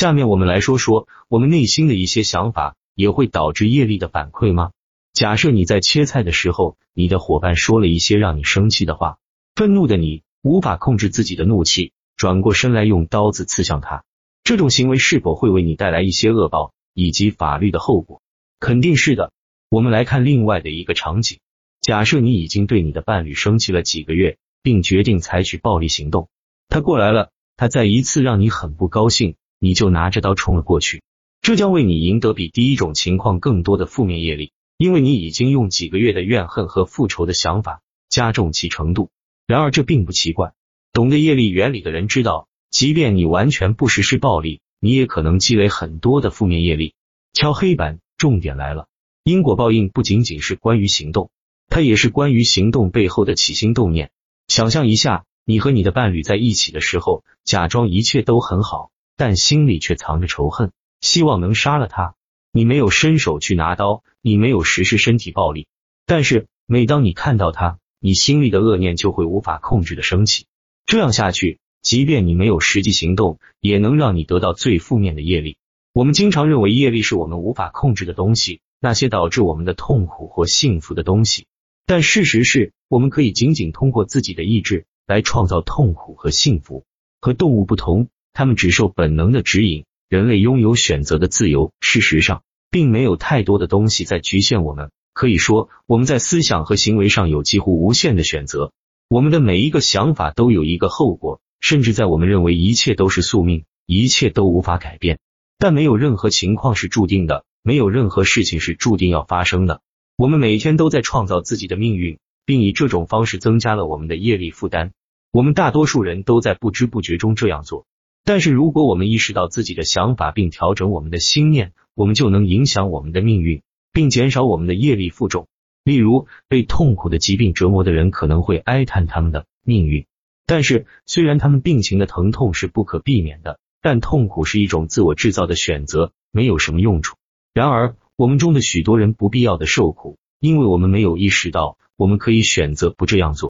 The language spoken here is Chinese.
下面我们来说说我们内心的一些想法也会导致业力的反馈吗？假设你在切菜的时候，你的伙伴说了一些让你生气的话，愤怒的你无法控制自己的怒气，转过身来用刀子刺向他，这种行为是否会为你带来一些恶报以及法律的后果？肯定是的。我们来看另外的一个场景，假设你已经对你的伴侣生气了几个月，并决定采取暴力行动，他过来了，他再一次让你很不高兴，你就拿着刀冲了过去，这将为你赢得比第一种情况更多的负面业力。因为你已经用几个月的怨恨和复仇的想法加重其程度，然而这并不奇怪。懂得业力原理的人知道，即便你完全不实施暴力，你也可能积累很多的负面业力。敲黑板，重点来了，因果报应不仅仅是关于行动，它也是关于行动背后的起心动念。想象一下，你和你的伴侣在一起的时候，假装一切都很好，但心里却藏着仇恨，希望能杀了他。你没有伸手去拿刀，你没有实施身体暴力，但是每当你看到他，你心里的恶念就会无法控制的升起。这样下去，即便你没有实际行动，也能让你得到最负面的业力。我们经常认为业力是我们无法控制的东西，那些导致我们的痛苦或幸福的东西。但事实是，我们可以仅仅通过自己的意志来创造痛苦和幸福。和动物不同，他们只受本能的指引。人类拥有选择的自由，事实上，并没有太多的东西在局限我们。可以说，我们在思想和行为上有几乎无限的选择。我们的每一个想法都有一个后果，甚至在我们认为一切都是宿命，一切都无法改变。但没有任何情况是注定的，没有任何事情是注定要发生的。我们每天都在创造自己的命运，并以这种方式增加了我们的业力负担。我们大多数人都在不知不觉中这样做。但是，如果我们意识到自己的想法，并调整我们的心念，我们就能影响我们的命运，并减少我们的业力负重。例如，被痛苦的疾病折磨的人可能会哀叹他们的命运。但是，虽然他们病情的疼痛是不可避免的，但痛苦是一种自我制造的选择，没有什么用处。然而，我们中的许多人不必要的受苦，因为我们没有意识到，我们可以选择不这样做。